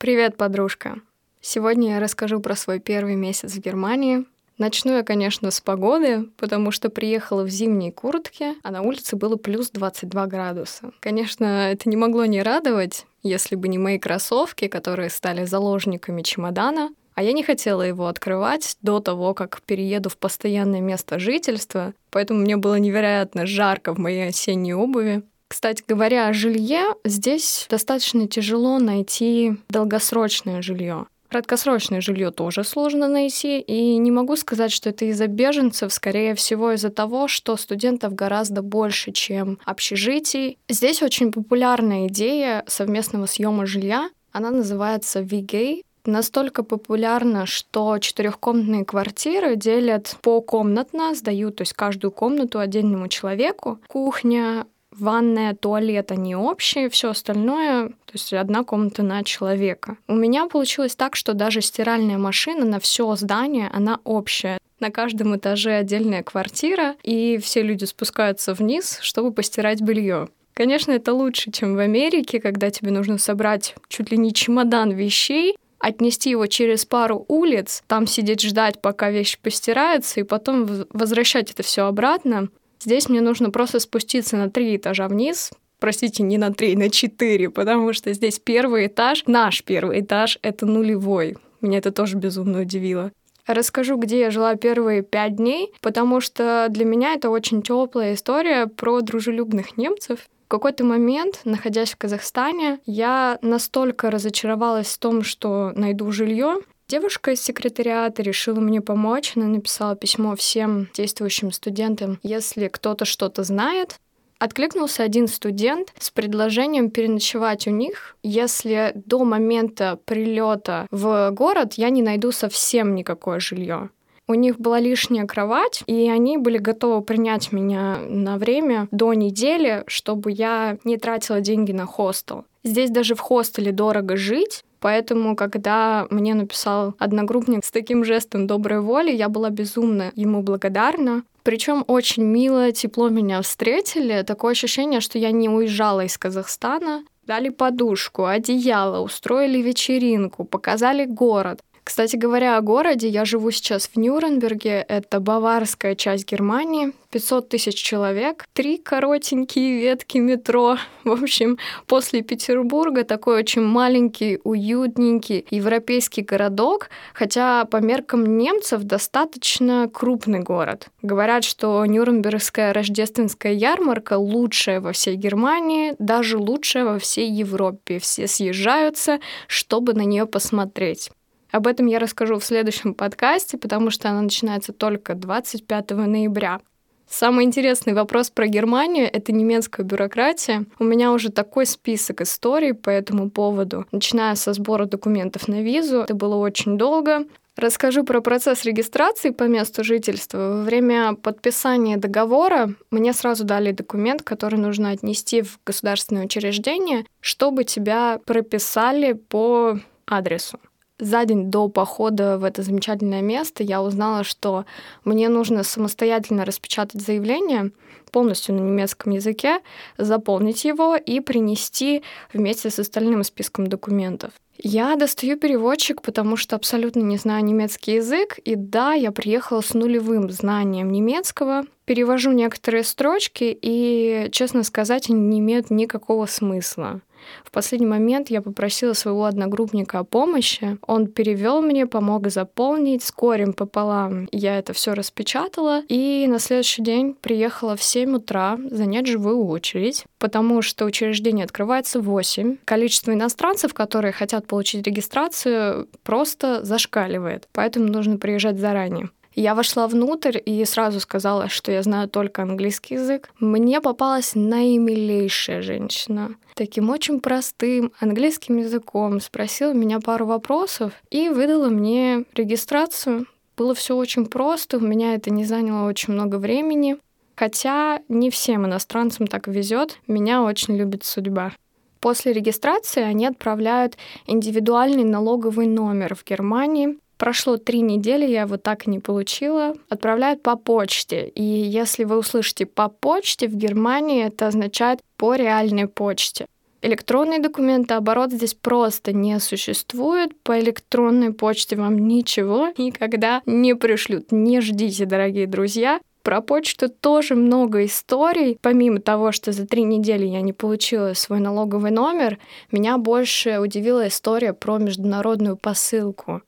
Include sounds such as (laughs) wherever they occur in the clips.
Привет, подружка! Сегодня я расскажу про свой первый месяц в Германии. Начну я, конечно, с погоды, потому что приехала в зимней куртке, а на улице было плюс 22 градуса. Конечно, это не могло не радовать, если бы не мои кроссовки, которые стали заложниками чемодана, а я не хотела его открывать до того, как перееду в постоянное место жительства, поэтому мне было невероятно жарко в моей осенней обуви. Кстати говоря о жилье, здесь достаточно тяжело найти долгосрочное жилье. Краткосрочное жилье тоже сложно найти, и не могу сказать, что это из-за беженцев, скорее всего из-за того, что студентов гораздо больше, чем общежитий. Здесь очень популярная идея совместного съема жилья. Она называется VGay, настолько популярна, что четырехкомнатные квартиры делят по комнатно, сдают, то есть каждую комнату отдельному человеку. Кухня, ванная, туалет, они общие, все остальное, то есть одна комната на человека. У меня получилось так, что даже стиральная машина на все здание, она общая. На каждом этаже отдельная квартира, и все люди спускаются вниз, чтобы постирать белье. Конечно, это лучше, чем в Америке, когда тебе нужно собрать чуть ли не чемодан вещей, отнести его через пару улиц, там сидеть ждать, пока вещи постираются, и потом возвращать это все обратно. Здесь мне нужно просто спуститься на три этажа вниз, простите, не на три, на четыре, потому что здесь первый этаж, наш первый этаж, это нулевой. Меня это тоже безумно удивило. Расскажу, где я жила первые пять дней, потому что для меня это очень теплая история про дружелюбных немцев. В какой-то момент, находясь в Казахстане, я настолько разочаровалась в том, что найду жилье, Девушка из секретариата решила мне помочь. Она написала письмо всем действующим студентам. Если кто-то что-то знает, Откликнулся один студент с предложением переночевать у них, если до момента прилета в город я не найду совсем никакое жилье. У них была лишняя кровать, и они были готовы принять меня на время до недели, чтобы я не тратила деньги на хостел. Здесь даже в хостеле дорого жить, Поэтому, когда мне написал одногруппник с таким жестом доброй воли, я была безумно ему благодарна. Причем очень мило, тепло меня встретили. Такое ощущение, что я не уезжала из Казахстана. Дали подушку, одеяло, устроили вечеринку, показали город. Кстати говоря о городе, я живу сейчас в Нюрнберге, это баварская часть Германии, 500 тысяч человек, три коротенькие ветки метро. (laughs) В общем, после Петербурга такой очень маленький, уютненький европейский городок, хотя по меркам немцев достаточно крупный город. Говорят, что Нюрнбергская рождественская ярмарка лучшая во всей Германии, даже лучшая во всей Европе. Все съезжаются, чтобы на нее посмотреть. Об этом я расскажу в следующем подкасте, потому что она начинается только 25 ноября. Самый интересный вопрос про Германию — это немецкая бюрократия. У меня уже такой список историй по этому поводу, начиная со сбора документов на визу. Это было очень долго. Расскажу про процесс регистрации по месту жительства. Во время подписания договора мне сразу дали документ, который нужно отнести в государственное учреждение, чтобы тебя прописали по адресу за день до похода в это замечательное место я узнала, что мне нужно самостоятельно распечатать заявление полностью на немецком языке, заполнить его и принести вместе с остальным списком документов. Я достаю переводчик, потому что абсолютно не знаю немецкий язык, и да, я приехала с нулевым знанием немецкого, перевожу некоторые строчки, и, честно сказать, они не имеют никакого смысла. В последний момент я попросила своего одногруппника о помощи. Он перевел мне, помог заполнить с корем пополам. Я это все распечатала и на следующий день приехала в 7 утра занять живую очередь, потому что учреждение открывается в 8. Количество иностранцев, которые хотят получить регистрацию, просто зашкаливает. Поэтому нужно приезжать заранее. Я вошла внутрь и сразу сказала, что я знаю только английский язык. Мне попалась наимилейшая женщина. Таким очень простым английским языком спросила меня пару вопросов и выдала мне регистрацию. Было все очень просто, у меня это не заняло очень много времени. Хотя не всем иностранцам так везет, меня очень любит судьба. После регистрации они отправляют индивидуальный налоговый номер в Германии, Прошло три недели, я его так и не получила. Отправляют по почте. И если вы услышите по почте в Германии, это означает по реальной почте. Электронные документы, оборот здесь просто не существует. По электронной почте вам ничего никогда не пришлют. Не ждите, дорогие друзья. Про почту тоже много историй. Помимо того, что за три недели я не получила свой налоговый номер, меня больше удивила история про международную посылку.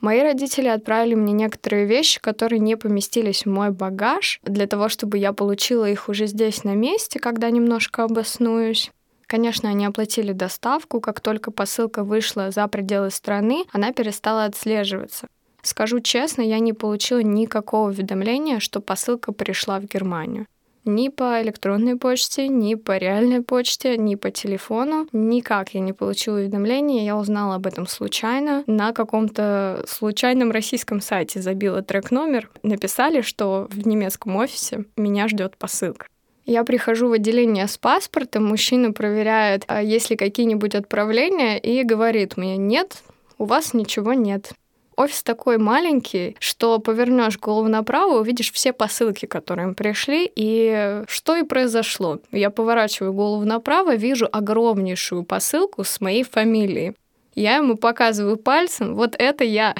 Мои родители отправили мне некоторые вещи, которые не поместились в мой багаж, для того, чтобы я получила их уже здесь на месте, когда немножко обоснуюсь. Конечно, они оплатили доставку, как только посылка вышла за пределы страны, она перестала отслеживаться. Скажу честно, я не получила никакого уведомления, что посылка пришла в Германию. Ни по электронной почте, ни по реальной почте, ни по телефону. Никак я не получила уведомления. Я узнала об этом случайно. На каком-то случайном российском сайте забила трек-номер. Написали, что в немецком офисе меня ждет посылка. Я прихожу в отделение с паспортом, мужчина проверяет, а есть ли какие-нибудь отправления, и говорит мне, нет, у вас ничего нет. Офис такой маленький, что повернешь голову направо, увидишь все посылки, которые им пришли, и что и произошло. Я поворачиваю голову направо, вижу огромнейшую посылку с моей фамилией. Я ему показываю пальцем, вот это я.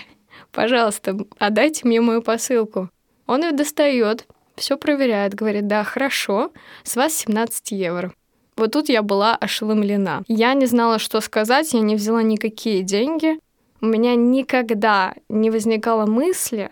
Пожалуйста, отдайте мне мою посылку. Он ее достает, все проверяет, говорит, да, хорошо, с вас 17 евро. Вот тут я была ошеломлена. Я не знала, что сказать, я не взяла никакие деньги. У меня никогда не возникало мысли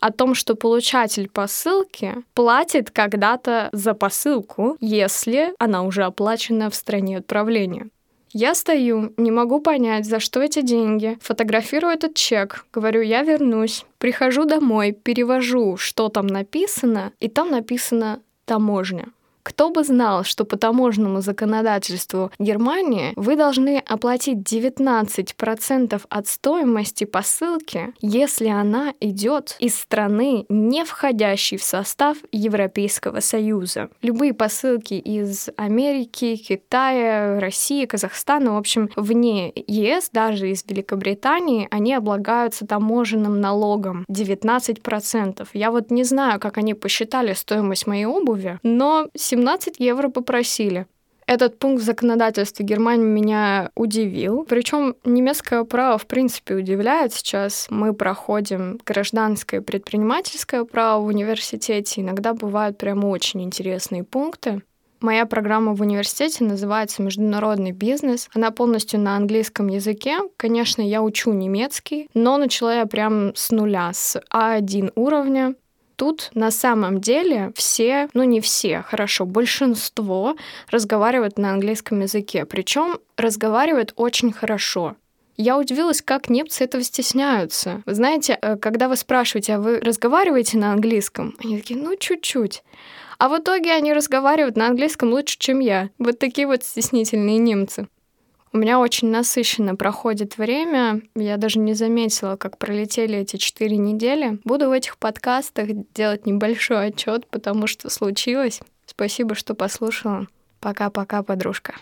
о том, что получатель посылки платит когда-то за посылку, если она уже оплачена в стране отправления. Я стою, не могу понять, за что эти деньги. Фотографирую этот чек, говорю, я вернусь. Прихожу домой, перевожу, что там написано, и там написано таможня. Кто бы знал, что по таможенному законодательству Германии вы должны оплатить 19% от стоимости посылки, если она идет из страны, не входящей в состав Европейского Союза. Любые посылки из Америки, Китая, России, Казахстана, в общем, вне ЕС, даже из Великобритании, они облагаются таможенным налогом 19%. Я вот не знаю, как они посчитали стоимость моей обуви, но 17 евро попросили. Этот пункт в законодательстве Германии меня удивил. Причем немецкое право, в принципе, удивляет сейчас. Мы проходим гражданское предпринимательское право в университете. Иногда бывают прям очень интересные пункты. Моя программа в университете называется «Международный бизнес». Она полностью на английском языке. Конечно, я учу немецкий, но начала я прям с нуля, с А1 уровня тут на самом деле все, ну не все, хорошо, большинство разговаривают на английском языке. Причем разговаривают очень хорошо. Я удивилась, как немцы этого стесняются. Вы знаете, э, когда вы спрашиваете, а вы разговариваете на английском? Они такие, ну, чуть-чуть. А в итоге они разговаривают на английском лучше, чем я. Вот такие вот стеснительные немцы. У меня очень насыщенно проходит время. Я даже не заметила, как пролетели эти четыре недели. Буду в этих подкастах делать небольшой отчет, потому что случилось. Спасибо, что послушала. Пока-пока, подружка.